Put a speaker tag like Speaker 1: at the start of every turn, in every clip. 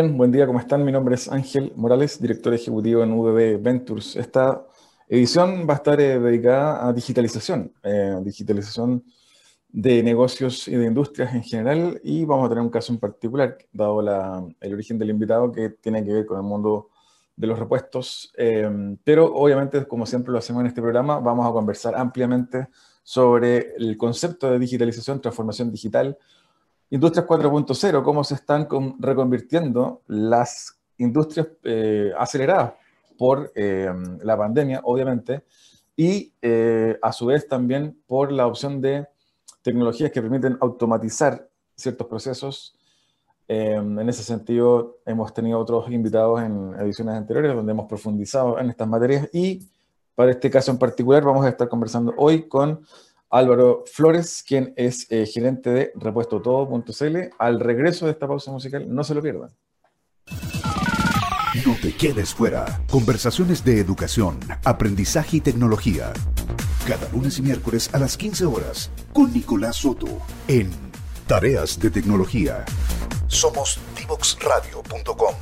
Speaker 1: Buen día, ¿cómo están? Mi nombre es Ángel Morales, director ejecutivo en UDB Ventures. Esta edición va a estar eh, dedicada a digitalización, eh, digitalización de negocios y de industrias en general, y vamos a tener un caso en particular, dado el origen del invitado, que tiene que ver con el mundo de los repuestos. Eh, pero obviamente, como siempre lo hacemos en este programa, vamos a conversar ampliamente sobre el concepto de digitalización, transformación digital, Industrias 4.0, cómo se están reconvirtiendo las industrias eh, aceleradas por eh, la pandemia, obviamente, y eh, a su vez también por la opción de tecnologías que permiten automatizar ciertos procesos. en ese sentido, hemos tenido otros invitados en ediciones anteriores donde hemos profundizado en estas materias y para este caso en particular vamos a estar conversando hoy con Álvaro Flores, quien es eh, gerente de repuestotodo.cl. Al regreso de esta pausa musical, no se lo pierdan.
Speaker 2: No te quedes fuera. Conversaciones de educación, aprendizaje y tecnología. Cada lunes y miércoles a las 15 horas con Nicolás Soto en Tareas de Tecnología. Somos divoxradio.com.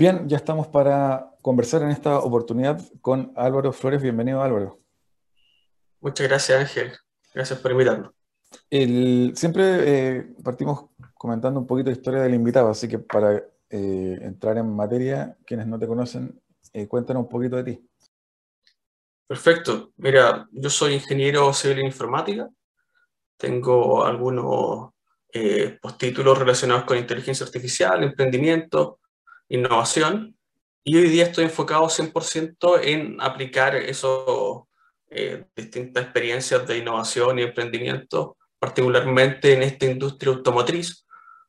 Speaker 1: Bien, ya estamos para conversar en esta oportunidad con Álvaro Flores. Bienvenido, Álvaro.
Speaker 3: Muchas gracias, Ángel. Gracias por invitarnos.
Speaker 1: siempre eh, partimos comentando un poquito de historia del invitado, así que para eh, entrar en materia, quienes no te conocen, eh, cuéntanos un poquito de ti.
Speaker 3: Perfecto. Mira, yo soy ingeniero civil en informática. Tengo algunos postítulos relacionados con inteligencia artificial, emprendimiento, innovación y hoy día estoy enfocado 100% en aplicar esas eh, distintas experiencias de innovación y emprendimiento, particularmente en esta industria automotriz,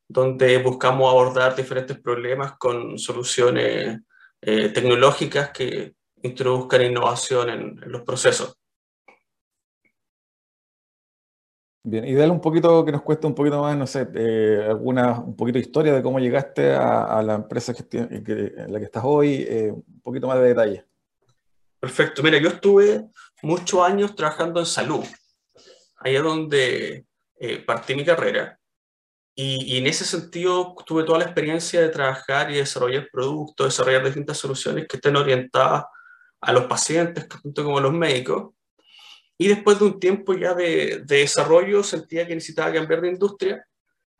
Speaker 3: donde buscamos abordar diferentes problemas con soluciones eh, tecnológicas que introduzcan innovación en los procesos.
Speaker 1: Bien, y dale un poquito, que nos cueste un poquito más, no sé, eh, alguna, un poquito de historia de cómo llegaste a, la empresa que, en la que estás hoy, eh, un poquito más de detalle.
Speaker 3: Perfecto, mira, yo estuve muchos años trabajando en salud, allá donde eh, partí mi carrera, y, y, en ese sentido tuve toda la experiencia de trabajar y desarrollar productos, desarrollar distintas soluciones que estén orientadas a los pacientes, tanto como a los médicos, y después de un tiempo ya de, desarrollo sentía que necesitaba cambiar de industria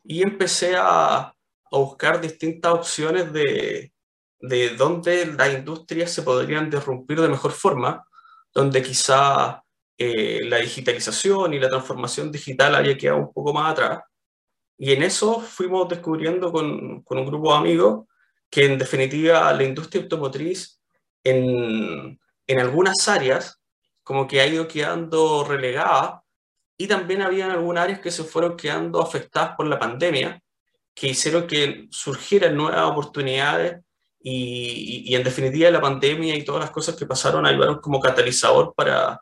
Speaker 3: y empecé a, a buscar distintas opciones de, de dónde las industrias se podrían derrumpir de mejor forma, donde quizá eh, la digitalización y la transformación digital haya quedado un poco más atrás. Y en eso fuimos descubriendo con, con un grupo de amigos que en definitiva la industria automotriz en, en algunas áreas como que ha ido quedando relegada y también había algunas áreas que se fueron quedando afectadas por la pandemia, que hicieron que surgieran nuevas oportunidades y, en definitiva la pandemia y todas las cosas que pasaron ayudaron como catalizador para,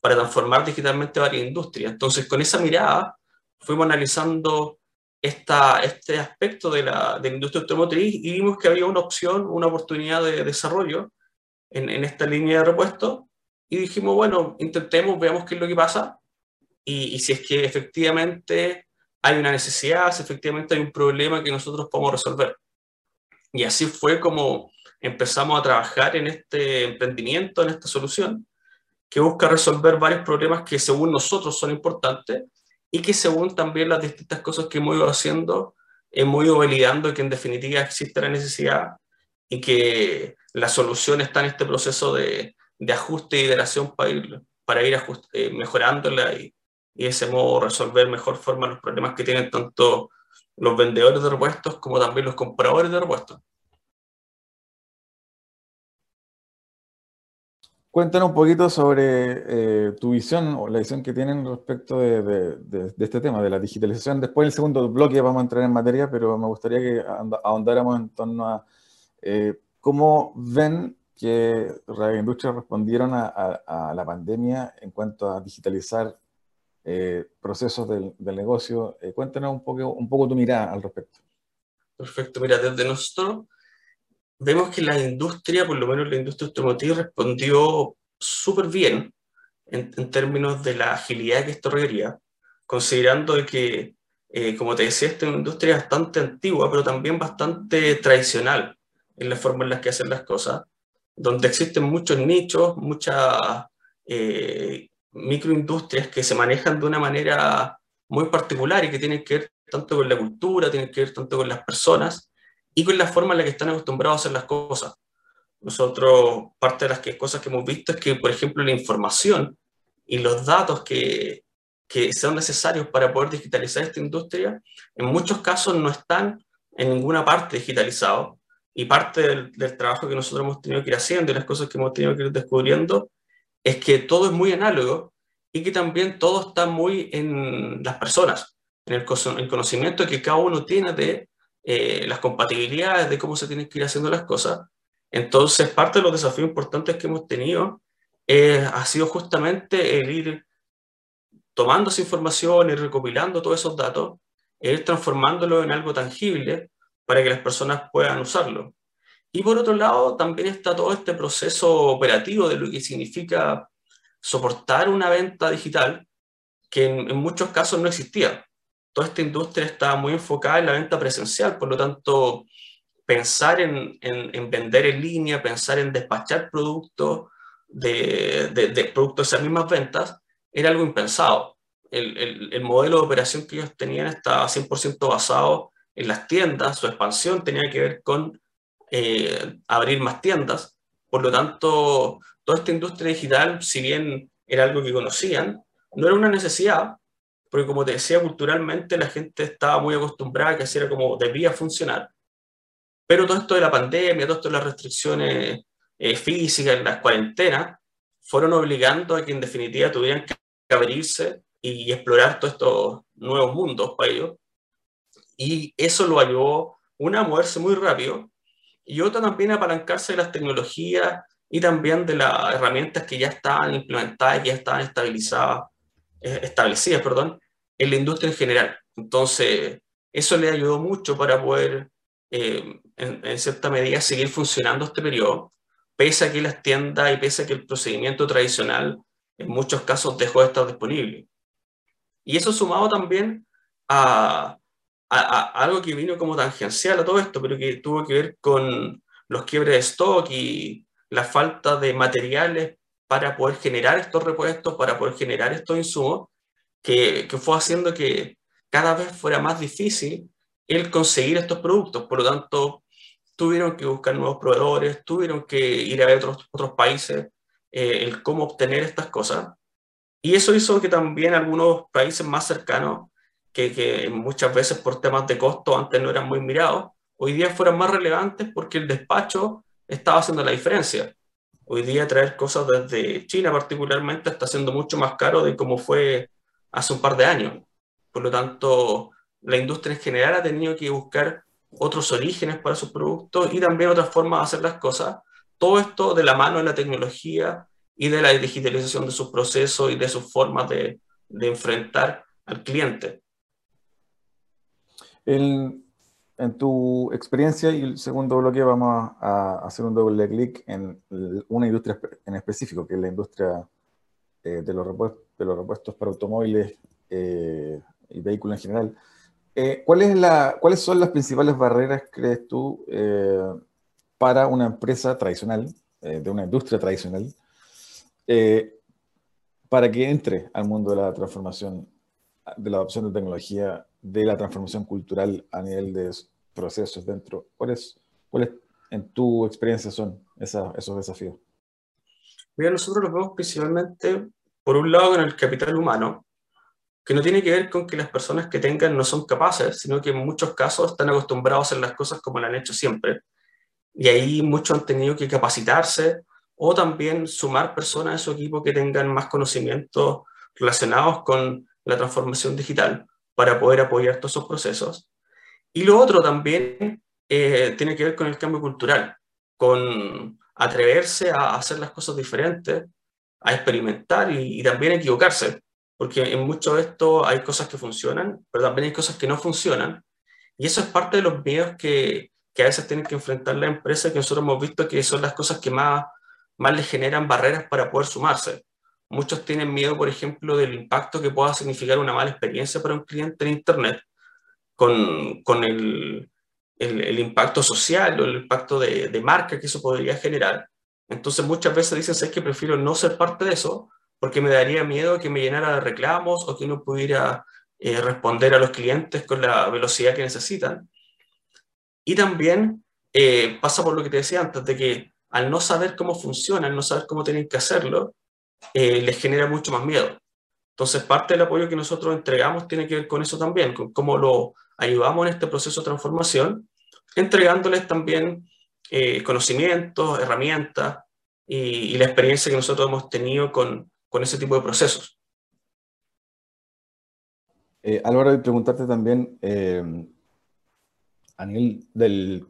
Speaker 3: para transformar digitalmente varias industrias. Entonces con esa mirada fuimos analizando esta, este aspecto de la, de la industria automotriz y vimos que había una opción, una oportunidad de desarrollo en, en esta línea de repuesto y dijimos, bueno, intentemos, veamos qué es lo que pasa y, y, si es que efectivamente hay una necesidad, si efectivamente hay un problema que nosotros podemos resolver. Y así fue como empezamos a trabajar en este emprendimiento, en esta solución, que busca resolver varios problemas que según nosotros son importantes y que según también las distintas cosas que hemos ido haciendo, hemos ido validando que en definitiva existe la necesidad y que la solución está en este proceso de, de ajuste y iteración para ir, para ir eh, mejorándola y, y, de ese modo resolver mejor forma los problemas que tienen tanto los vendedores de repuestos como también los compradores de repuestos.
Speaker 1: Cuéntanos un poquito sobre eh, tu visión o la visión que tienen respecto de, este tema, de la digitalización. Después, el segundo bloque, vamos a entrar en materia, pero me gustaría que ahondáramos en torno a eh, cómo ven que Radio Industria respondieron a, la pandemia en cuanto a digitalizar eh, procesos del, negocio. cuéntanos un poco, un poco tu mirada al respecto.
Speaker 3: Perfecto, mira, desde nosotros vemos que la industria, por lo menos la industria automotriz, respondió súper bien en, términos de la agilidad que esto requería, considerando que, eh, como te decía, esta es una industria bastante antigua, pero también bastante tradicional en la forma en la que hacen las cosas, donde existen muchos nichos, muchas eh, microindustrias que se manejan de una manera muy particular y que tienen que ver tanto con la cultura, tienen que ver tanto con las personas, y con la forma en la que están acostumbrados a hacer las cosas. Nosotros, parte de las cosas que hemos visto es que, por ejemplo, la información y los datos que, que son necesarios para poder digitalizar esta industria, en muchos casos no están en ninguna parte digitalizados. Y parte del, del, trabajo que nosotros hemos tenido que ir haciendo y las cosas que hemos tenido que ir descubriendo es que todo es muy análogo y que también todo está muy en las personas, en el, el conocimiento que cada uno tiene de eh, las compatibilidades de cómo se tienen que ir haciendo las cosas. Entonces, parte de los desafíos importantes que hemos tenido eh, ha sido justamente el ir tomando esa información y recopilando todos esos datos, e ir transformándolo en algo tangible para que las personas puedan usarlo. Y por otro lado, también está todo este proceso operativo de lo que significa soportar una venta digital que en muchos casos no existía toda esta industria está muy enfocada en la venta presencial, por lo tanto, pensar en, en, vender en línea, pensar en despachar productos de, de, productos de esas mismas ventas, era algo impensado. El, el, el, modelo de operación que ellos tenían estaba 100% basado en las tiendas, su expansión tenía que ver con eh, abrir más tiendas, por lo tanto, toda esta industria digital, si bien era algo que conocían, no era una necesidad, porque como te decía, culturalmente la gente estaba muy acostumbrada a que así era como debía funcionar. Pero todo esto de la pandemia, todo esto de las restricciones eh, físicas, las cuarentenas, fueron obligando a que en definitiva tuvieran que abrirse y explorar todos estos nuevos mundos para ellos. Y eso lo ayudó, una, a moverse muy rápido, y otra también a apalancarse de las tecnologías y también de las herramientas que ya estaban implementadas, ya estaban estabilizadas eh, establecidas, perdón, en la industria en general. Entonces, eso le ayudó mucho para poder, eh, en, cierta medida, seguir funcionando este periodo, pese a que las tiendas y pese a que el procedimiento tradicional en muchos casos dejó de estar disponible. Y eso sumado también a, a, algo que vino como tangencial a todo esto, pero que tuvo que ver con los quiebres de stock y la falta de materiales para poder generar estos repuestos, para poder generar estos insumos, que, que fue haciendo que cada vez fuera más difícil el conseguir estos productos. Por lo tanto, tuvieron que buscar nuevos proveedores, tuvieron que ir a otros, otros países, eh, el cómo obtener estas cosas. Y eso hizo que también algunos países más cercanos, que, que, muchas veces por temas de costo antes no eran muy mirados, hoy día fueran más relevantes porque el despacho estaba haciendo la diferencia. Hoy día traer cosas desde China particularmente está siendo mucho más caro de como fue hace un par de años. Por lo tanto, la industria en general ha tenido que buscar otros orígenes para sus productos y también otras formas de hacer las cosas. Todo esto de la mano de la tecnología y de la digitalización de sus procesos y de sus formas de, de enfrentar al cliente.
Speaker 1: En tu experiencia y el segundo bloque vamos a, hacer un doble clic en una industria en específico, que es la industria eh, de, los repuestos, para automóviles eh, y vehículos en general. Eh, ¿cuál es la, ¿Cuáles son las principales barreras, crees tú, para una empresa tradicional, de una industria tradicional, para que entre al mundo de la transformación, de la adopción de tecnología de la transformación cultural a nivel de procesos dentro. ¿Cuáles, cuáles en tu experiencia son esos desafíos?
Speaker 3: Mira, nosotros los vemos principalmente, por un lado, en el capital humano, que no tiene que ver con que las personas que tengan no son capaces, sino que en muchos casos están acostumbrados a hacer las cosas como lo han hecho siempre. Y ahí muchos han tenido que capacitarse o también sumar personas a su equipo que tengan más conocimientos relacionados con la transformación digital para poder apoyar todos esos procesos. Y lo otro también eh, tiene que ver con el cambio cultural, con atreverse a hacer las cosas diferentes, a experimentar y, también equivocarse, porque en mucho de esto hay cosas que funcionan, pero también hay cosas que no funcionan, y eso es parte de los miedos que, que a veces tienen que enfrentar la empresa, que nosotros hemos visto que son las cosas que más, más les generan barreras para poder sumarse. Muchos tienen miedo, por ejemplo, del impacto que pueda significar una mala experiencia para un cliente en Internet, con, con el, el, impacto social o el impacto de, de, marca que eso podría generar. Entonces muchas veces dicen, es que prefiero no ser parte de eso porque me daría miedo que me llenara de reclamos o que no pudiera eh, responder a los clientes con la velocidad que necesitan. Y también eh, pasa por lo que te decía antes, de que al no saber cómo funciona, al no saber cómo tienen que hacerlo, eh, les genera mucho más miedo. Entonces, parte del apoyo que nosotros entregamos tiene que ver con eso también, con cómo lo ayudamos en este proceso de transformación, entregándoles también eh, conocimientos, herramientas y, la experiencia que nosotros hemos tenido con, con ese tipo de procesos.
Speaker 1: Eh, Álvaro, preguntarte también, eh, a nivel del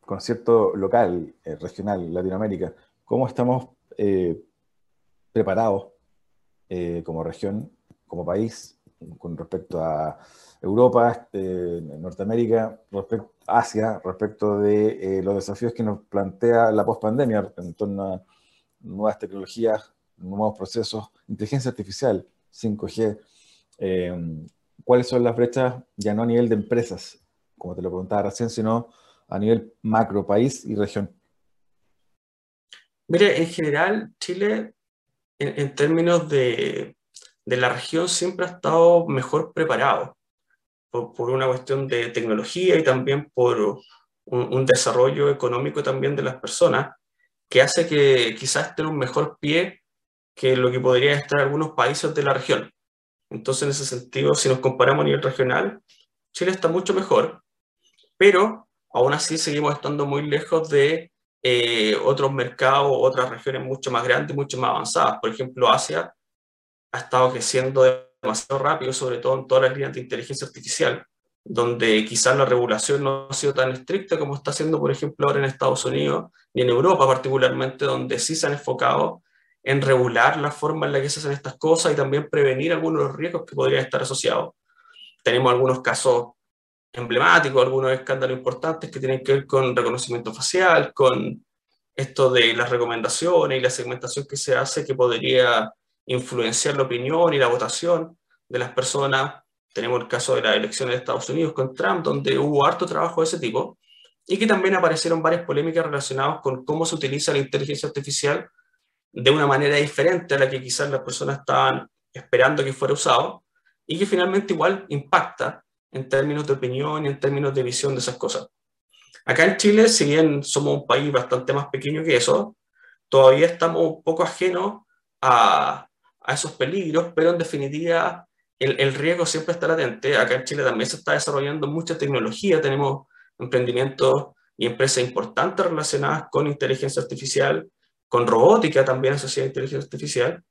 Speaker 1: concepto local, eh, regional, Latinoamérica, ¿cómo estamos preparados como región, como país, con respecto a Europa, Norteamérica, respecto, Asia, respecto de los desafíos que nos plantea la pospandemia en torno a nuevas tecnologías, nuevos procesos, inteligencia artificial, 5G? ¿Cuáles son las brechas ya no a nivel de empresas, como te lo preguntaba recién, sino a nivel macro, país y región?
Speaker 3: Mire, en general, Chile, en, términos de, de, la región, siempre ha estado mejor preparado por, por una cuestión de tecnología y también por un, un, desarrollo económico también de las personas, que hace que quizás estén un mejor pie que lo que podría estar algunos países de la región. Entonces, en ese sentido, si nos comparamos a nivel regional, Chile está mucho mejor, pero aún así seguimos estando muy lejos de eh, otros mercados, otras regiones mucho más grandes, mucho más avanzadas. Por ejemplo, Asia ha estado creciendo demasiado rápido, sobre todo en todas las líneas de inteligencia artificial, donde quizás la regulación no ha sido tan estricta como está siendo, por ejemplo, ahora en Estados Unidos y en Europa particularmente, donde sí se han enfocado en regular la forma en la que se hacen estas cosas y también prevenir algunos de los riesgos que podrían estar asociados. Tenemos algunos casos emblemáticos, algunos escándalos importantes que tienen que ver con reconocimiento facial, con esto de las recomendaciones y la segmentación que se hace que podría influenciar la opinión y la votación de las personas. Tenemos el caso de las elecciones de Estados Unidos con Trump, donde hubo harto trabajo de ese tipo y que también aparecieron varias polémicas relacionadas con cómo se utiliza la inteligencia artificial de una manera diferente a la que quizás las personas estaban esperando que fuera usado y que finalmente igual impacta en términos de opinión y en términos de visión de esas cosas. Acá en Chile, si bien somos un país bastante más pequeño que eso, todavía estamos un poco ajenos a, a esos peligros, pero en definitiva el, el, riesgo siempre está latente. Acá en Chile también se está desarrollando mucha tecnología, tenemos emprendimientos y empresas importantes relacionadas con inteligencia artificial, con robótica también asociada a inteligencia artificial,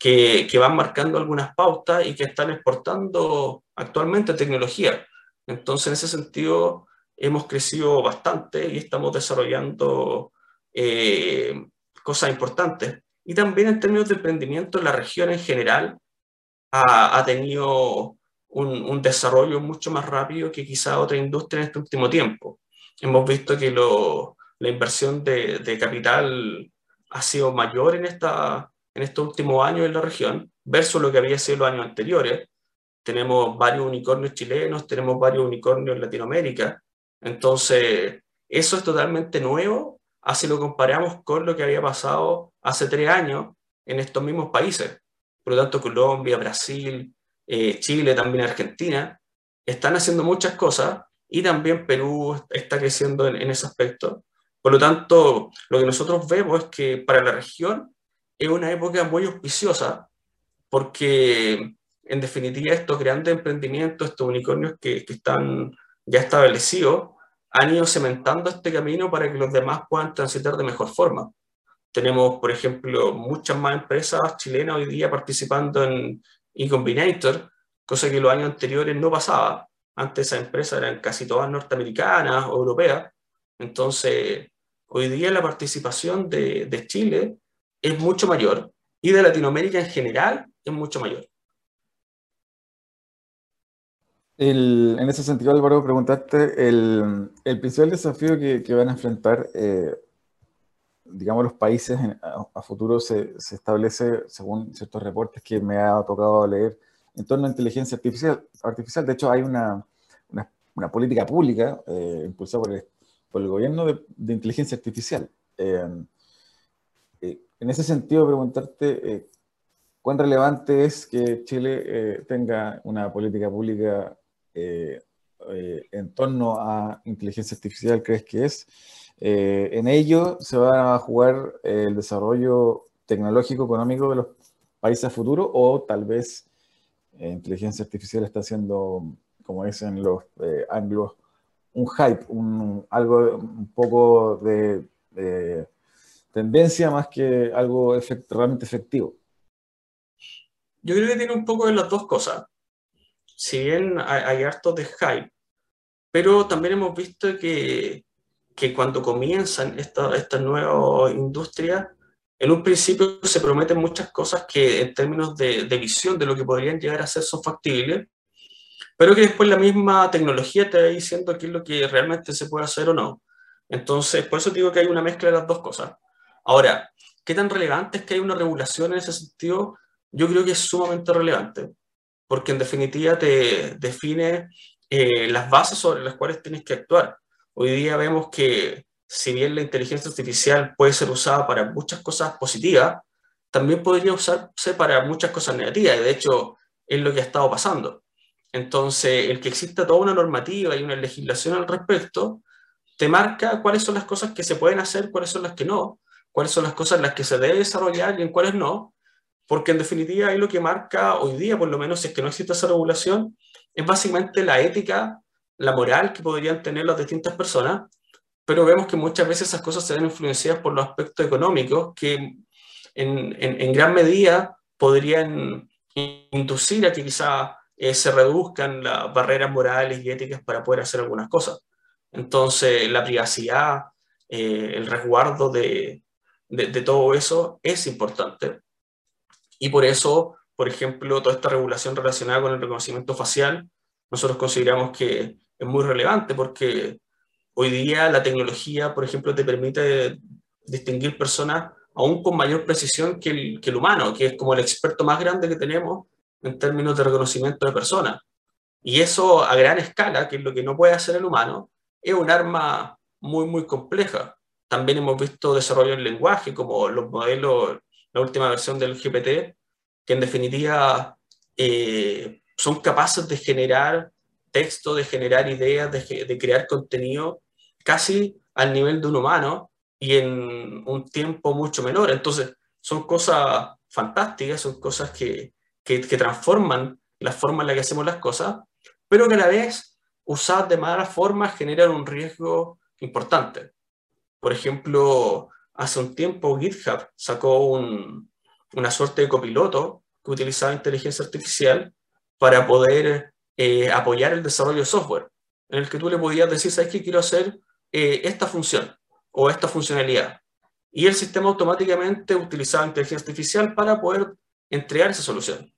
Speaker 3: que, que, van marcando algunas pautas y que están exportando actualmente tecnología. Entonces, en ese sentido, hemos crecido bastante y estamos desarrollando eh, cosas importantes. Y también en términos de emprendimiento, la región en general ha, ha tenido un, un, desarrollo mucho más rápido que quizá otra industria en este último tiempo. Hemos visto que lo, la inversión de, de capital ha sido mayor en, esta, en estos últimos años en la región versus lo que había sido los años anteriores. Tenemos varios unicornios chilenos, tenemos varios unicornios en Latinoamérica. Entonces, eso es totalmente nuevo, así lo comparamos con lo que había pasado hace tres años en estos mismos países. Por lo tanto, Colombia, Brasil, eh, Chile, también Argentina, están haciendo muchas cosas y también Perú está creciendo en, en ese aspecto. Por lo tanto, lo que nosotros vemos es que para la región es una época muy auspiciosa porque, en definitiva, estos grandes emprendimientos, estos unicornios que, que están ya establecidos, han ido cementando este camino para que los demás puedan transitar de mejor forma. Tenemos, por ejemplo, muchas más empresas chilenas hoy día participando en eCombinator, cosa que los años anteriores no pasaba. Antes esas empresas eran casi todas norteamericanas o europeas. Entonces, hoy día la participación de, de Chile es mucho mayor y de Latinoamérica en general es mucho mayor.
Speaker 1: en ese sentido, Álvaro, preguntarte, el, el principal desafío que, que van a enfrentar, eh, digamos, los países a, futuro se, se, establece, según ciertos reportes que me ha tocado leer, en torno a inteligencia artificial. artificial. De hecho, hay una, una, una política pública eh, impulsada por el, por el, gobierno de, de inteligencia artificial. Eh, en ese sentido, preguntarte eh, cuán relevante es que Chile eh, tenga una política pública eh, en torno a inteligencia artificial crees que es? En ello se va a jugar el desarrollo tecnológico, económico de los países a futuro o tal vez inteligencia artificial está siendo, como dicen los anglos, un hype, un, algo un poco de, tendencia más que algo realmente efectivo.
Speaker 3: Yo creo que tiene un poco de las dos cosas si bien hay, harto de hype, pero también hemos visto que, cuando comienzan esta, esta nueva industria, en un principio se prometen muchas cosas que en términos de, de, visión de lo que podrían llegar a ser son factibles, pero que después la misma tecnología te va diciendo qué es lo que realmente se puede hacer o no. Entonces, por eso digo que hay una mezcla de las dos cosas. Ahora, ¿qué tan relevante es que hay una regulación en ese sentido? Yo creo que es sumamente relevante porque en definitiva te define eh, las bases sobre las cuales tienes que actuar. Hoy día vemos que si bien la inteligencia artificial puede ser usada para muchas cosas positivas, también podría usarse para muchas cosas negativas, y de hecho es lo que ha estado pasando. Entonces, el que exista toda una normativa y una legislación al respecto, te marca cuáles son las cosas que se pueden hacer, cuáles son las que no, cuáles son las cosas en las que se debe desarrollar y en cuáles no, porque en definitiva ahí lo que marca hoy día, por lo menos si es que no existe esa regulación, es básicamente la ética, la moral que podrían tener las distintas personas, pero vemos que muchas veces esas cosas se ven influenciadas por los aspectos económicos que en, en, en gran medida podrían inducir a que quizá eh, se reduzcan las barreras morales y éticas para poder hacer algunas cosas. Entonces, la privacidad, eh, el resguardo de, de, todo eso es importante. Y por eso, por ejemplo, toda esta regulación relacionada con el reconocimiento facial, nosotros consideramos que es muy relevante porque hoy día la tecnología, por ejemplo, te permite distinguir personas aún con mayor precisión que el, que el humano, que es como el experto más grande que tenemos en términos de reconocimiento de personas. Y eso a gran escala, que es lo que no puede hacer el humano, es un arma muy, muy compleja. También hemos visto desarrollo en lenguaje, como los modelos la última versión del GPT, que en definitiva eh, son capaces de generar texto, de generar ideas, de, crear contenido casi al nivel de un humano y en un tiempo mucho menor. Entonces, son cosas fantásticas, son cosas que, que, que transforman la forma en la que hacemos las cosas, pero que a la vez, usar de mala forma, generan un riesgo importante. Por ejemplo, hace un tiempo GitHub sacó un, una suerte de copiloto que utilizaba inteligencia artificial para poder eh, apoyar el desarrollo de software, en el que tú le podías decir, ¿sabes qué? Quiero hacer eh, esta función o esta funcionalidad. Y el sistema automáticamente utilizaba inteligencia artificial para poder entregar esa solución.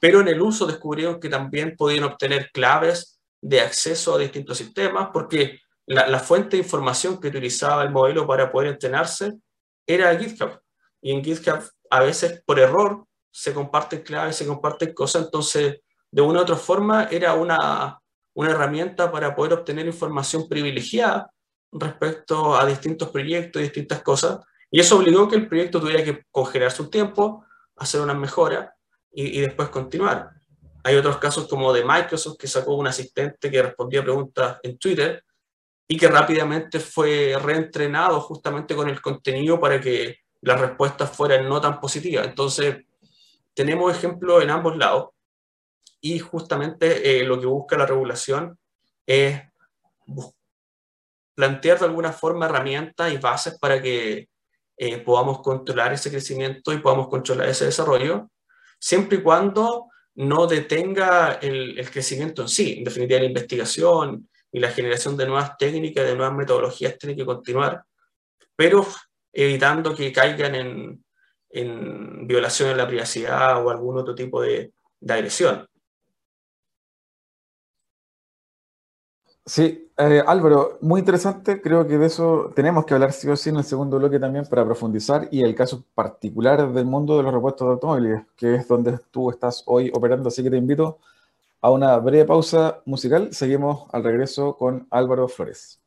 Speaker 3: Pero en el uso descubrieron que también podían obtener claves de acceso a distintos sistemas, porque la, fuente de información que utilizaba el modelo para poder entrenarse era GitHub. Y en GitHub a veces por error se comparten claves, se comparten cosas, entonces de una u otra forma era una, una herramienta para poder obtener información privilegiada respecto a distintos proyectos y distintas cosas. Y eso obligó que el proyecto tuviera que congelar su tiempo, hacer una mejora y, y después continuar. Hay otros casos como de Microsoft que sacó un asistente que respondía preguntas en Twitter y que rápidamente fue reentrenado justamente con el contenido para que las respuestas fueran no tan positivas. Entonces, tenemos ejemplos en ambos lados y justamente eh, lo que busca la regulación es plantear de alguna forma herramientas y bases para que eh, podamos controlar ese crecimiento y podamos controlar ese desarrollo, siempre y cuando no detenga el, el crecimiento en sí. En definitiva, la investigación y la generación de nuevas técnicas, de nuevas metodologías tiene que continuar, pero evitando que caigan en, en violación de la privacidad o algún otro tipo de, de agresión.
Speaker 1: Sí, eh, Álvaro, muy interesante. Creo que de eso tenemos que hablar sí o sí en el segundo bloque también para profundizar y el caso particular del mundo de los repuestos de automóviles, que es donde tú estás hoy operando. Así que te invito a una breve pausa musical. Seguimos al regreso con Álvaro Flores.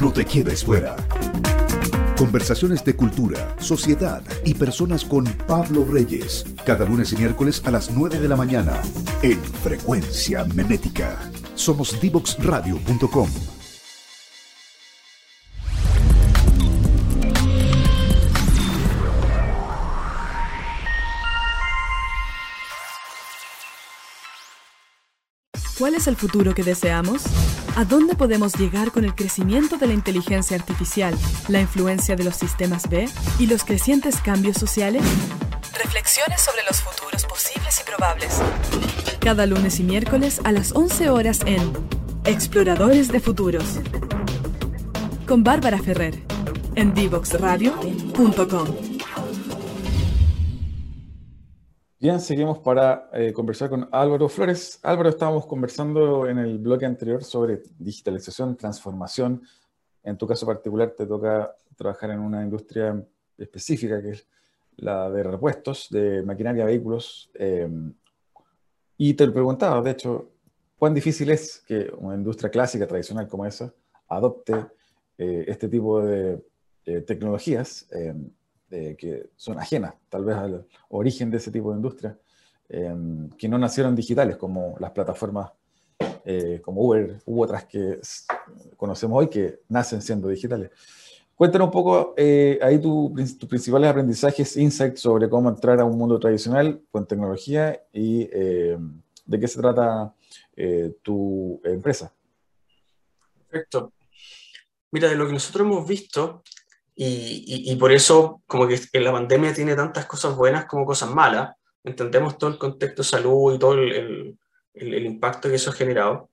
Speaker 2: No te quedes fuera. Conversaciones de cultura, sociedad y personas con Pablo Reyes. Cada lunes y miércoles a las 9 de la mañana en Frecuencia Memética. Somos divoxradio.com.
Speaker 4: ¿Cuál es el futuro que deseamos? ¿A dónde podemos llegar con el crecimiento de la inteligencia artificial, la influencia de los sistemas B y los crecientes cambios sociales? Reflexiones sobre los futuros posibles y probables. Cada lunes y miércoles a las 11 horas en Exploradores de Futuros. Con Bárbara Ferrer en divoxradio.com.
Speaker 1: Bien, seguimos para eh, conversar con Álvaro Flores. Álvaro, estábamos conversando en el bloque anterior sobre digitalización, transformación. En tu caso particular te toca trabajar en una industria específica que es la de repuestos, de maquinaria, vehículos. Eh, y te preguntaba, de hecho, cuán difícil es que una industria clásica, tradicional como esa, adopte eh, este tipo de tecnologías que son ajenas tal vez al origen de ese tipo de industria, em, que no nacieron digitales como las plataformas eh, como Uber u otras que conocemos hoy que nacen siendo digitales. Cuéntanos un poco eh, ahí tus principales aprendizajes, insights sobre cómo entrar a un mundo tradicional con tecnología y em, de qué se trata eh, tu empresa.
Speaker 3: Perfecto. Mira, de lo que nosotros hemos visto y, por eso, como que la pandemia tiene tantas cosas buenas como cosas malas. Entendemos todo el contexto de salud y todo el, el, impacto que eso ha generado.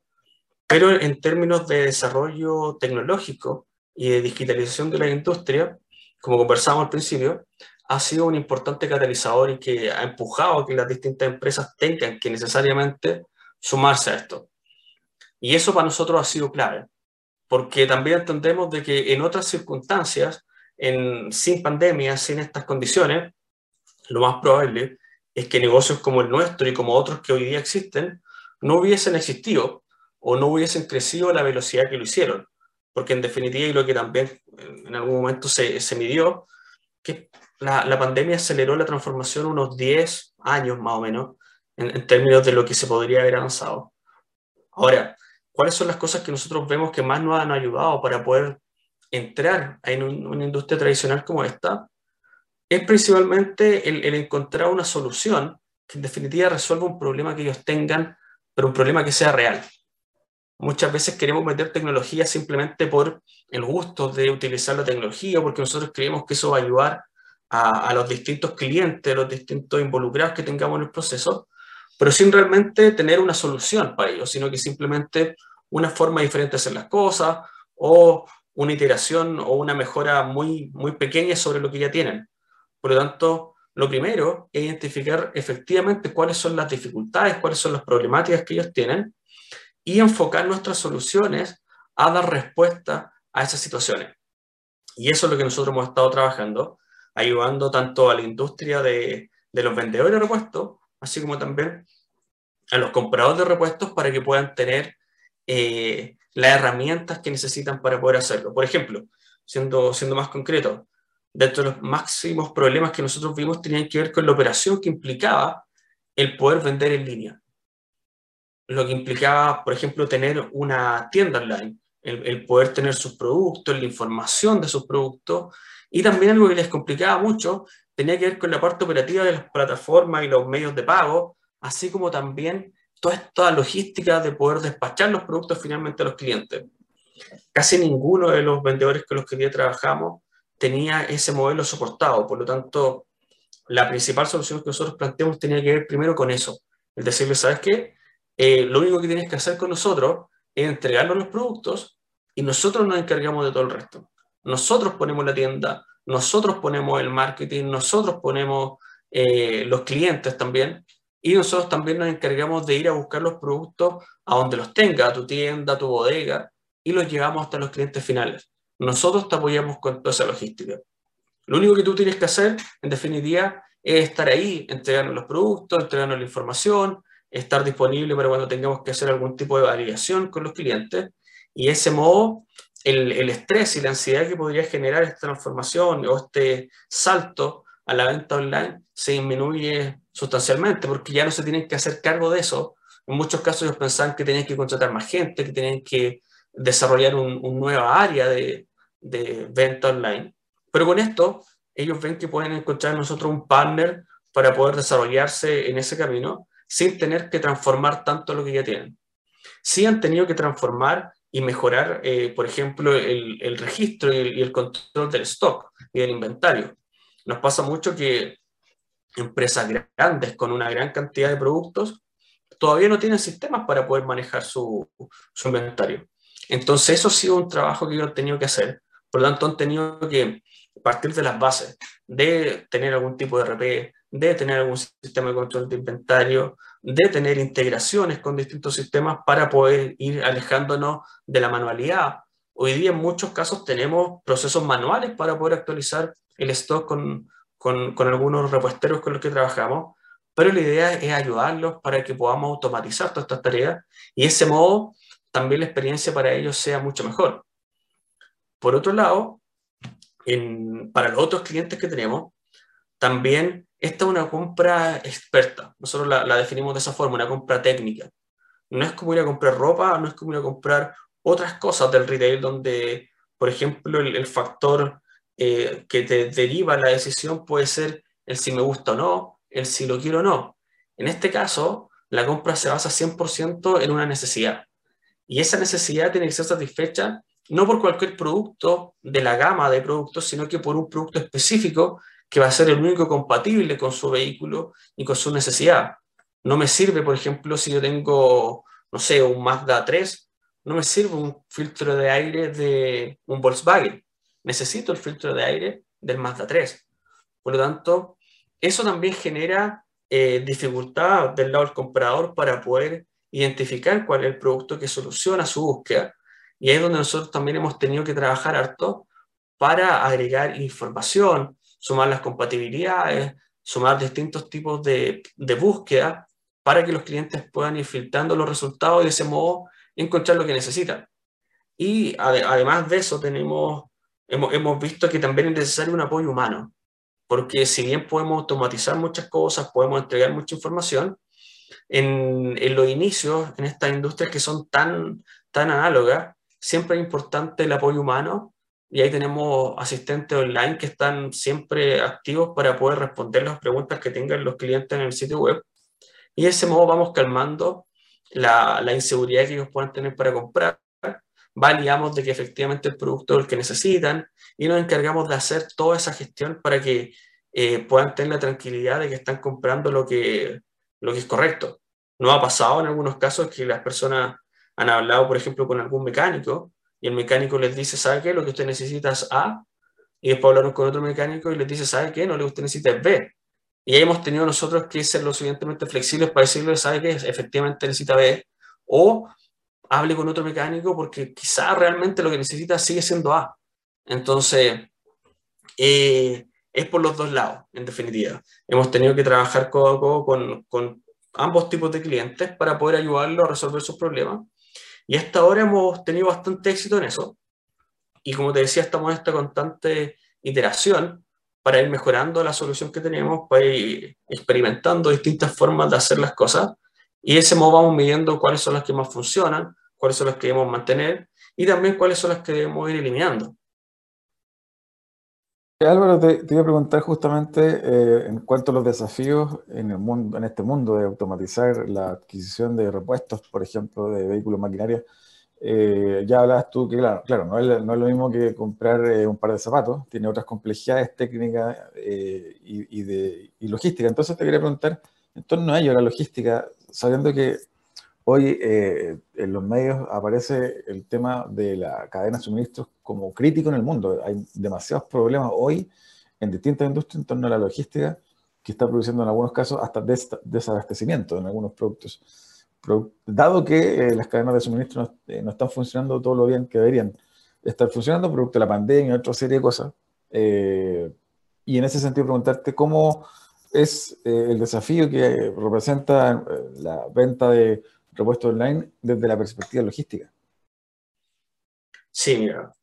Speaker 3: Pero en términos de desarrollo tecnológico y de digitalización de la industria, como conversamos al principio, ha sido un importante catalizador y que ha empujado a que las distintas empresas tengan que necesariamente sumarse a esto. Y eso para nosotros ha sido clave, porque también entendemos de que en otras circunstancias sin pandemia, sin estas condiciones, lo más probable es que negocios como el nuestro y como otros que hoy día existen no hubiesen existido o no hubiesen crecido a la velocidad que lo hicieron. Porque en definitiva, y lo que también en algún momento se, se midió, que la, la, pandemia aceleró la transformación unos 10 años más o menos en, en términos de lo que se podría haber avanzado. Ahora, ¿cuáles son las cosas que nosotros vemos que más nos han ayudado para poder entrar en una industria tradicional como esta es principalmente el, encontrar una solución que en definitiva resuelva un problema que ellos tengan, pero un problema que sea real. Muchas veces queremos meter tecnología simplemente por el gusto de utilizar la tecnología, porque nosotros creemos que eso va a ayudar a, los distintos clientes, los distintos involucrados que tengamos en el proceso, pero sin realmente tener una solución para ello, sino que simplemente una forma diferente de hacer las cosas o una iteración o una mejora muy, muy pequeña sobre lo que ya tienen. Por lo tanto, lo primero es identificar efectivamente cuáles son las dificultades, cuáles son las problemáticas que ellos tienen y enfocar nuestras soluciones a dar respuesta a esas situaciones. Y eso es lo que nosotros hemos estado trabajando, ayudando tanto a la industria de, los vendedores de repuestos, así como también a los compradores de repuestos para que puedan tener eh, las herramientas que necesitan para poder hacerlo. Por ejemplo, siendo, siendo más concreto, dentro de los máximos problemas que nosotros vimos tenían que ver con la operación que implicaba el poder vender en línea. Lo que implicaba, por ejemplo, tener una tienda online, el, poder tener sus productos, la información de sus productos, y también algo que les complicaba mucho tenía que ver con la parte operativa de las plataformas y los medios de pago, así como también toda esta logística de poder despachar los productos finalmente a los clientes. casi ninguno de los vendedores con los que hoy trabajamos tenía ese modelo soportado. Por lo tanto, la principal solución que nosotros planteamos tenía que ver primero con eso. Es decirle, ¿sabes qué? Eh, lo único que tienes que hacer con nosotros es entregarnos los productos y nosotros nos encargamos de todo el resto. Nosotros ponemos la tienda, nosotros ponemos el marketing, nosotros ponemos eh, los clientes también y nosotros también nos encargamos de ir a buscar los productos a donde los tenga, a tu tienda, a tu bodega, y los llevamos hasta los clientes finales. Nosotros te apoyamos con toda esa logística. Lo único que tú tienes que hacer, en definitiva, es estar ahí, entregarnos los productos, entregarnos la información, estar disponible para cuando tengamos que hacer algún tipo de validación con los clientes. Y ese modo, el, el estrés y la ansiedad que podría generar esta transformación o este salto a la venta online se disminuye sustancialmente porque ya no se tienen que hacer cargo de eso. En muchos casos ellos pensaban que tenían que contratar más gente, que tenían que desarrollar un, un nueva área de, de venta online. Pero con esto, ellos ven que pueden encontrar en nosotros un partner para poder desarrollarse en ese camino sin tener que transformar tanto lo que ya tienen. Sí han tenido que transformar y mejorar, eh, por ejemplo, el, el registro y el, y el, control del stock y del inventario. Nos pasa mucho que empresas grandes con una gran cantidad de productos todavía no tienen sistemas para poder manejar su, su inventario. Entonces, eso ha sido un trabajo que yo he tenido que hacer. Por lo tanto, han tenido que partir de las bases, de tener algún tipo de RP, de tener algún sistema de control de inventario, de tener integraciones con distintos sistemas para poder ir alejándonos de la manualidad. Hoy día en muchos casos tenemos procesos manuales para poder actualizar el stock con, algunos repuesteros con los que trabajamos, pero la idea es ayudarlos para que podamos automatizar todas estas tareas y ese modo también la experiencia para ellos sea mucho mejor. Por otro lado, para los otros clientes que tenemos, también esta es una compra experta. Nosotros la, definimos de esa forma, una compra técnica. No es como ir a comprar ropa, no es como ir a comprar otras cosas del retail donde, por ejemplo, el factor eh, que te deriva la decisión puede ser el si me gusta o no, el si lo quiero o no. En este caso, la compra se basa 100% en una necesidad. Y esa necesidad tiene que ser satisfecha no por cualquier producto de la gama de productos, sino que por un producto específico que va a ser el único compatible con su vehículo y con su necesidad. No me sirve, por ejemplo, si yo tengo, no sé, un Mazda 3, no me sirve un filtro de aire de un Volkswagen. Necesito el filtro de aire del Mazda 3. Por lo tanto, eso también genera eh, dificultad del lado del comprador para poder identificar cuál es el producto que soluciona su búsqueda. Y ahí es donde nosotros también hemos tenido que trabajar harto para agregar información, sumar las compatibilidades, sumar distintos tipos de, de búsqueda para que los clientes puedan ir filtrando los resultados y de ese modo encontrar lo que necesitan. Y ade además de eso tenemos, hemos, hemos visto que también es necesario un apoyo humano, porque si bien podemos automatizar muchas cosas, podemos entregar mucha información, en, en los inicios, en estas industrias que son tan, tan análogas, siempre es importante el apoyo humano y ahí tenemos asistentes online que están siempre activos para poder responder las preguntas que tengan los clientes en el sitio web. Y de ese modo vamos calmando la, la inseguridad que ellos puedan tener para comprar. Validamos de que efectivamente el producto es el que necesitan y nos encargamos de hacer toda esa gestión para que eh, puedan tener la tranquilidad de que están comprando lo que, lo que es correcto. No ha pasado en algunos casos que las personas han hablado, por ejemplo, con algún mecánico y el mecánico les dice, ¿sabe qué? Lo que usted necesita es A. Y después hablaron con otro mecánico y les dice, ¿sabe qué? No, lo que usted necesita es B. Y ahí hemos tenido nosotros que ser lo suficientemente flexibles para decirle, ¿sabe qué? Efectivamente necesita B. O hable con otro mecánico porque quizá realmente lo que necesita sigue siendo A. Entonces, eh, es por los dos lados, en definitiva. Hemos tenido que trabajar codo a codo con, con ambos tipos de clientes para poder ayudarlos a resolver sus problemas y hasta ahora hemos tenido bastante éxito en eso. Y como te decía, estamos en esta constante iteración para ir mejorando la solución que tenemos, para ir experimentando distintas formas de hacer las cosas. Y de ese modo vamos midiendo cuáles son las que más funcionan, cuáles son las que debemos mantener y también cuáles son las que debemos ir eliminando.
Speaker 1: Álvaro, te, iba a preguntar justamente eh, en cuanto a los desafíos en, el mundo, en este mundo de automatizar la adquisición de repuestos, por ejemplo, de vehículos maquinarias. eh, ya hablabas tú que, claro, claro no, es, no es lo mismo que comprar eh, un par de zapatos, tiene otras complejidades técnicas eh, y, de, y logística. Entonces te quería preguntar, en torno a ello, la logística, sabiendo que hoy en los medios aparece el tema de la cadena de suministros como crítico en el mundo. Hay demasiados problemas hoy en distintas industrias en torno a la logística que está produciendo en algunos casos hasta desabastecimiento en algunos productos dado que eh, las cadenas de suministro eh, no, están funcionando todo lo bien que deberían estar funcionando, producto de la pandemia y otra serie de cosas. Eh, y en ese sentido preguntarte cómo es el desafío que representa la venta de repuestos online desde la perspectiva logística.
Speaker 3: Sí, mira,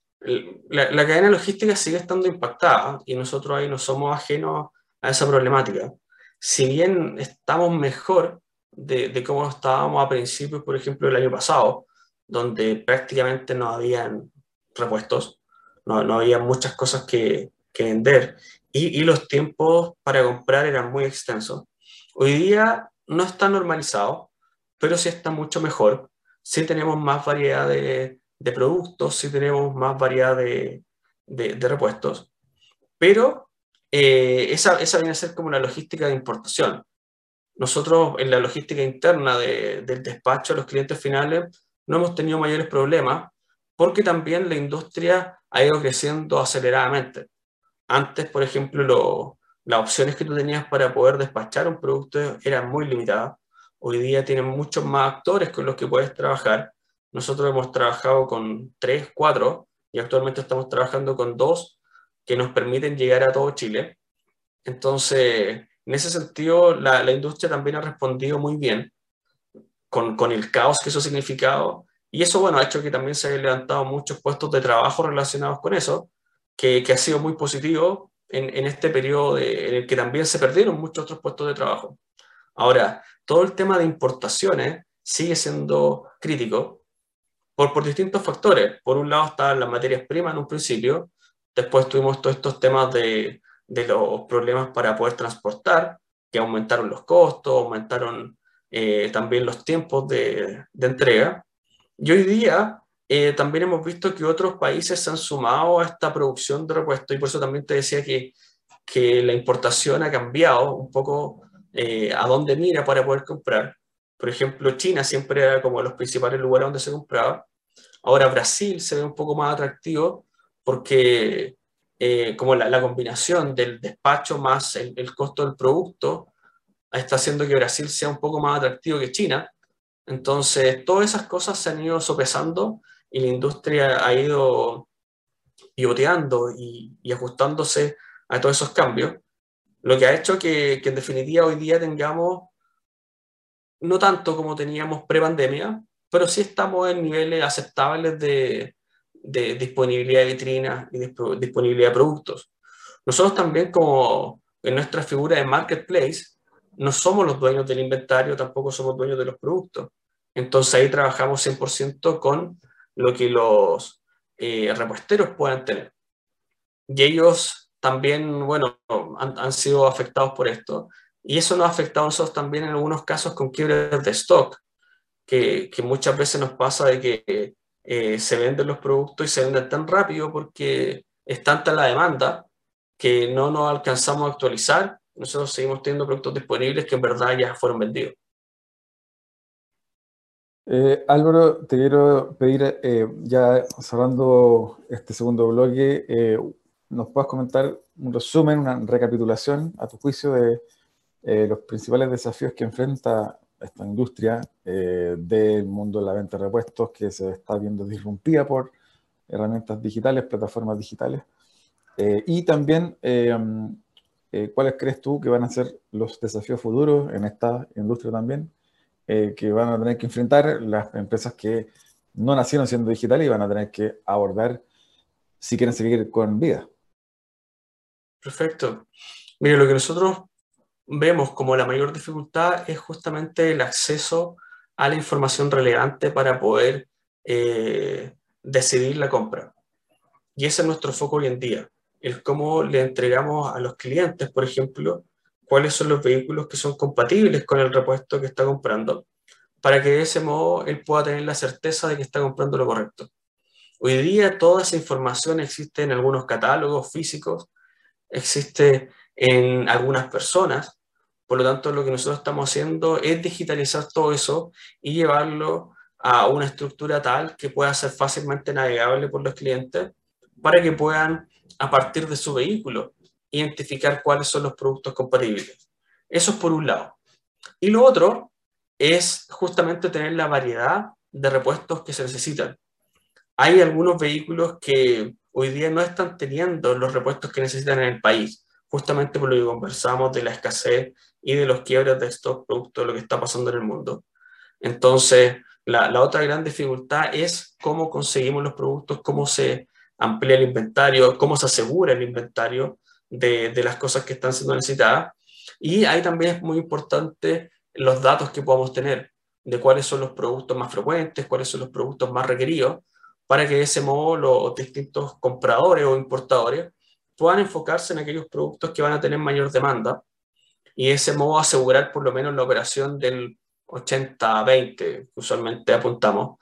Speaker 3: la, cadena logística sigue estando impactada y nosotros ahí no somos ajenos a esa problemática. Si bien estamos mejor de, cómo estábamos a principios, por ejemplo, del año pasado, donde prácticamente no habían repuestos, no, no había muchas cosas que, que vender y, y, los tiempos para comprar eran muy extensos. Hoy día no está normalizado, pero sí está mucho mejor. Sí tenemos más variedad de, de productos, sí tenemos más variedad de, de, repuestos, pero eh, esa, esa viene a ser como una logística de importación nosotros en la logística interna del despacho a los clientes finales no hemos tenido mayores problemas porque también la industria ha ido creciendo aceleradamente. Antes, por ejemplo, las opciones que tú tenías para poder despachar un producto eran muy limitadas. Hoy día tienen muchos más actores con los que puedes trabajar. Nosotros hemos trabajado con tres, cuatro, y actualmente estamos trabajando con dos que nos permiten llegar a todo Chile. Entonces, en ese sentido, la, la industria también ha respondido muy bien con, con, el caos que eso ha significado. Y eso, bueno, ha hecho que también se hayan levantado muchos puestos de trabajo relacionados con eso, que, que ha sido muy positivo en, en este periodo en el que también se perdieron muchos otros puestos de trabajo. Ahora, todo el tema de importaciones sigue siendo crítico por, por distintos factores. Por un lado estaban las materias primas en un principio, después tuvimos todos estos temas de, de los problemas para poder transportar, que aumentaron los costos, aumentaron eh, también los tiempos de, de, entrega. Y hoy día eh, también hemos visto que otros países se han sumado a esta producción de repuestos y por eso también te decía que, que la importación ha cambiado un poco eh, a dónde mira para poder comprar. Por ejemplo, China siempre era como los principales lugares donde se compraba. Ahora Brasil se ve un poco más atractivo porque eh, como la, combinación del despacho más el, costo del producto está haciendo que Brasil sea un poco más atractivo que China. Entonces, todas esas cosas se han ido sopesando y la industria ha ido pivoteando y, ajustándose a todos esos cambios, lo que ha hecho que, que en definitiva hoy día tengamos, no tanto como teníamos pre-pandemia, pero sí estamos en niveles aceptables de, de disponibilidad de vitrinas y disponibilidad de productos. Nosotros también como en nuestra figura de marketplace, no somos los dueños del inventario, tampoco somos dueños de los productos. Entonces ahí trabajamos 100% con lo que los eh, repuesteros puedan tener. Y ellos también, bueno, han, sido afectados por esto. Y eso nos ha afectado a nosotros también en algunos casos con quiebres de stock, que, que muchas veces nos pasa de que eh, se venden los productos y se venden tan rápido porque es tanta la demanda que no nos alcanzamos a actualizar. Nosotros seguimos teniendo productos disponibles que en verdad ya fueron vendidos.
Speaker 1: Eh, Álvaro, te quiero pedir, eh, ya cerrando este segundo bloque, nos puedas comentar un resumen, una recapitulación a tu juicio de los principales desafíos que enfrenta esta industria eh, del mundo de la venta de repuestos que se está viendo disrumpida por herramientas digitales, plataformas digitales. Eh, y también, eh, ¿cuáles crees tú que van a ser los desafíos futuros en esta industria también? que van a tener que enfrentar las empresas que no nacieron siendo digitales y van a tener que abordar si quieren seguir con vida.
Speaker 3: Perfecto. Mire, lo que nosotros vemos como la mayor dificultad es justamente el acceso a la información relevante para poder eh, decidir la compra. Y ese es nuestro foco hoy en día, el cómo le entregamos a los clientes, por ejemplo, cuáles son los vehículos que son compatibles con el repuesto que está comprando, para que de ese modo él pueda tener la certeza de que está comprando lo correcto. Hoy día toda esa información existe en algunos catálogos físicos, existe en algunas personas, por lo tanto lo que nosotros estamos haciendo es digitalizar todo eso y llevarlo a una estructura tal que pueda ser fácilmente navegable por los clientes para que puedan, a partir de su vehículo, identificar cuáles son los productos compatibles. Eso es por un lado. Y lo otro es justamente tener la variedad de repuestos que se necesitan. Hay algunos vehículos que hoy día no están teniendo los repuestos que necesitan en el país, justamente por lo que conversamos de la escasez y de los quiebres de estos productos, lo que está pasando en el mundo. Entonces, la, la, otra gran dificultad es cómo conseguimos los productos, cómo se amplía el inventario, cómo se asegura el inventario de, de las cosas que están siendo necesitadas. Y ahí también es muy importante los datos que podamos tener de cuáles son los productos más frecuentes, cuáles son los productos más requeridos, para que de ese modo los distintos compradores o importadores puedan enfocarse en aquellos productos que van a tener mayor demanda y de ese modo asegurar por lo menos la operación del 80-20 que usualmente apuntamos.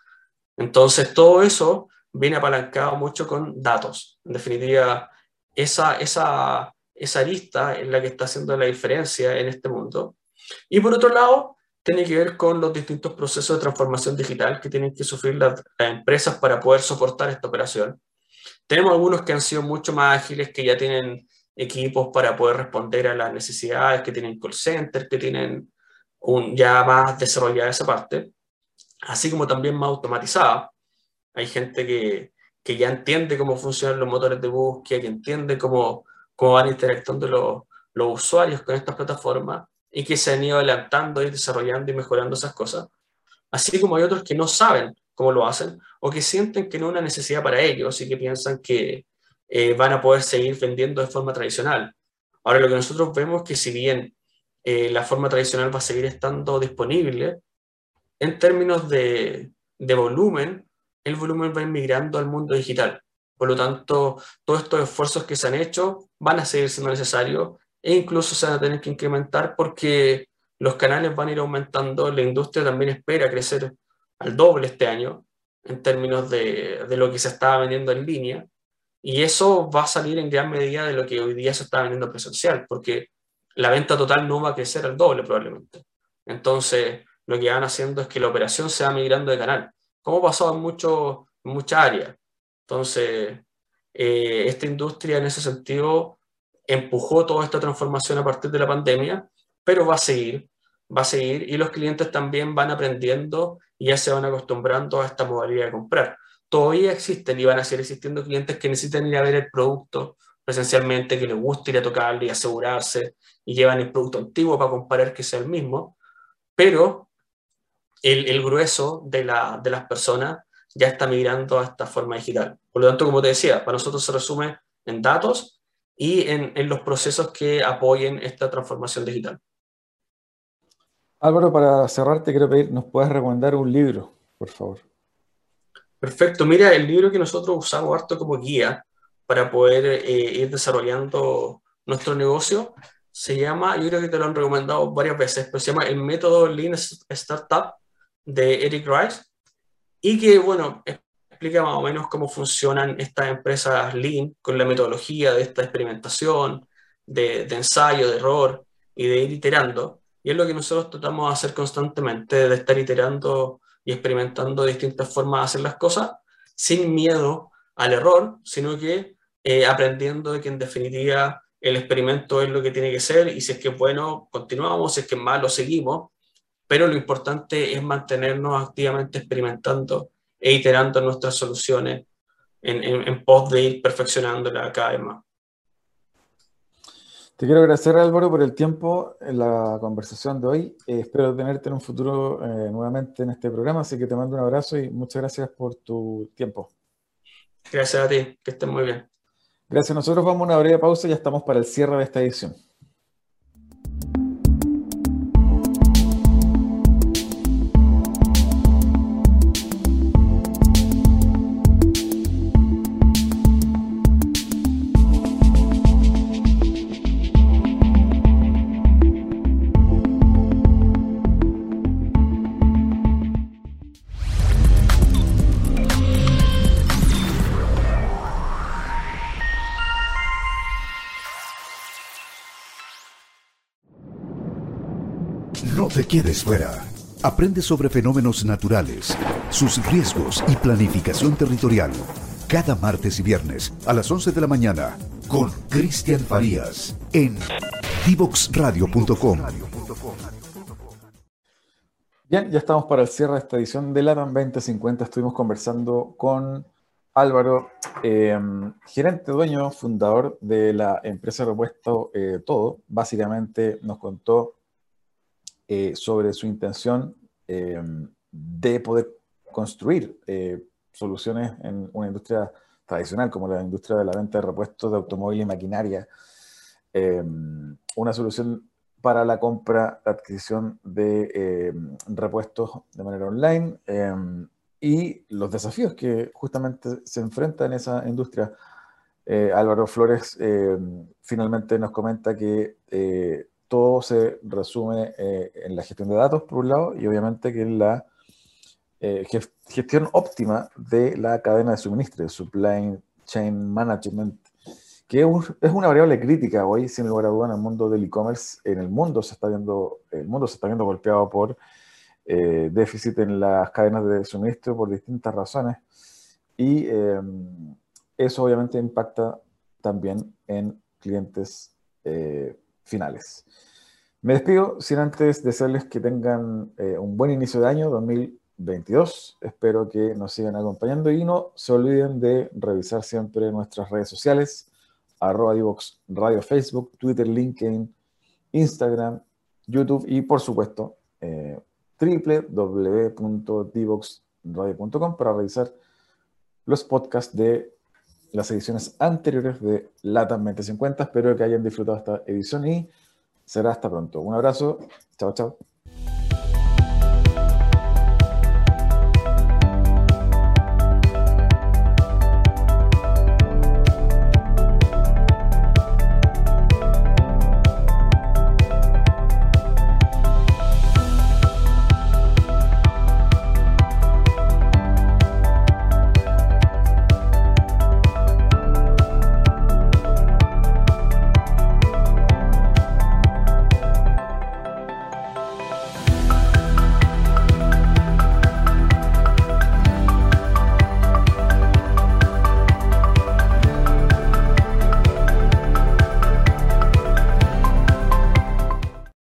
Speaker 3: Entonces todo eso viene apalancado mucho con datos. En definitiva, esa, esa, esa lista es la que está haciendo la diferencia en este mundo. Y por otro lado, tiene que ver con los distintos procesos de transformación digital que tienen que sufrir las, empresas para poder soportar esta operación. Tenemos algunos que han sido mucho más ágiles, que ya tienen equipos para poder responder a las necesidades, que tienen call center, que tienen un, ya más desarrollada esa parte, así como también más automatizada. Hay gente que, que ya entiende cómo funcionan los motores de búsqueda, que entiende cómo, cómo van interactuando los, los usuarios con estas plataformas y que se han ido adelantando y desarrollando y mejorando esas cosas. Así como hay otros que no saben cómo lo hacen o que sienten que no es una necesidad para ellos y que piensan que eh, van a poder seguir vendiendo de forma tradicional. Ahora lo que nosotros vemos es que si bien eh, la forma tradicional va a seguir estando disponible, en términos de, de volumen, el volumen va inmigrando al mundo digital. Por lo tanto, todos estos esfuerzos que se han hecho van a seguir siendo necesarios e incluso se van a tener que incrementar porque los canales van a ir aumentando, la industria también espera crecer al doble este año en términos de, de, lo que se estaba vendiendo en línea, y eso va a salir en gran medida de lo que hoy día se está vendiendo presencial, porque la venta total no va a crecer al doble probablemente. Entonces, lo que van haciendo es que la operación se va migrando de canal, como pasó en, mucho, en muchas áreas. Entonces, eh, esta industria en ese sentido empujó toda esta transformación a partir de la pandemia, pero va a seguir, va a seguir y los clientes también van aprendiendo y ya se van acostumbrando a esta modalidad de comprar. Todavía existen y van a seguir existiendo clientes que necesitan ir a ver el producto presencialmente, que les gusta ir a tocarlo y asegurarse y llevan el producto antiguo para comparar que sea el mismo, pero el, grueso de, la, de las personas ya está migrando a esta forma digital. Por lo tanto, como te decía, para nosotros se resume en datos y en, en los procesos que apoyen esta transformación digital.
Speaker 1: Álvaro, para cerrarte, quiero pedir, ¿nos puedes recomendar un libro, por favor?
Speaker 3: Perfecto. Mira, el libro que nosotros usamos harto como guía para poder eh, ir desarrollando nuestro negocio se llama, yo creo que te lo han recomendado varias veces, pero se llama El método Lean Startup de Eric Rice y que, bueno, explica más o menos cómo funcionan estas empresas Lean con la metodología de esta experimentación, de, de ensayo, de error y de ir iterando. Y es lo que nosotros tratamos de hacer constantemente, de estar iterando y experimentando distintas formas de hacer las cosas sin miedo al error, sino que eh, aprendiendo de que en definitiva el experimento es lo que tiene que ser y si es que es bueno, continuamos, si es que es malo, seguimos, pero lo importante es mantenernos activamente experimentando e iterando nuestras soluciones en, en, en pos de ir perfeccionándola cada vez más.
Speaker 1: Te quiero agradecer Álvaro por el tiempo en la conversación de hoy. Eh, espero tenerte en un futuro eh, nuevamente en este programa, así que te mando un abrazo y muchas gracias por tu tiempo.
Speaker 3: Gracias a ti, que estés muy bien.
Speaker 1: Gracias, nosotros vamos a una breve pausa y ya estamos para el cierre de esta edición.
Speaker 2: Quedes fuera. Aprende sobre fenómenos naturales, sus riesgos y planificación territorial. Cada martes y viernes a las 11 de la mañana con Cristian Farías en divoxradio.com.
Speaker 1: Bien, ya estamos para el cierre de esta edición de LATAM 2050. Estuvimos conversando con Álvaro, em, gerente, dueño, fundador de la empresa Repuesto eh, Todo. Básicamente nos contó eh, sobre su intención em, de poder construir eh, soluciones en una industria tradicional como la industria de la venta de repuestos de automóviles y maquinaria. Una solución para la compra, adquisición de repuestos de manera online y los desafíos que justamente se enfrentan en esa industria. Eh, Álvaro Flores eh, finalmente nos comenta que eh, todo se resume en la gestión de datos, por un lado, y obviamente que en la gestión óptima de la cadena de suministro, supply chain management, que es una variable crítica hoy, sin lugar a duda, en el mundo del e-commerce. En el mundo se está viendo, el mundo se está viendo golpeado por eh, déficit en las cadenas de suministro por distintas razones y em, eso obviamente impacta también en clientes eh, finales. Me despido sin antes desearles que tengan eh, un buen inicio de año 2022. Espero que nos sigan acompañando y no se olviden de revisar siempre nuestras redes sociales, arroba Radio Facebook, Twitter, LinkedIn, Instagram, YouTube y por supuesto www.divoxradio.com para revisar los podcasts de las ediciones anteriores de LATAM 2050. Espero que hayan disfrutado esta edición y será hasta pronto. Un abrazo. Chao, chao.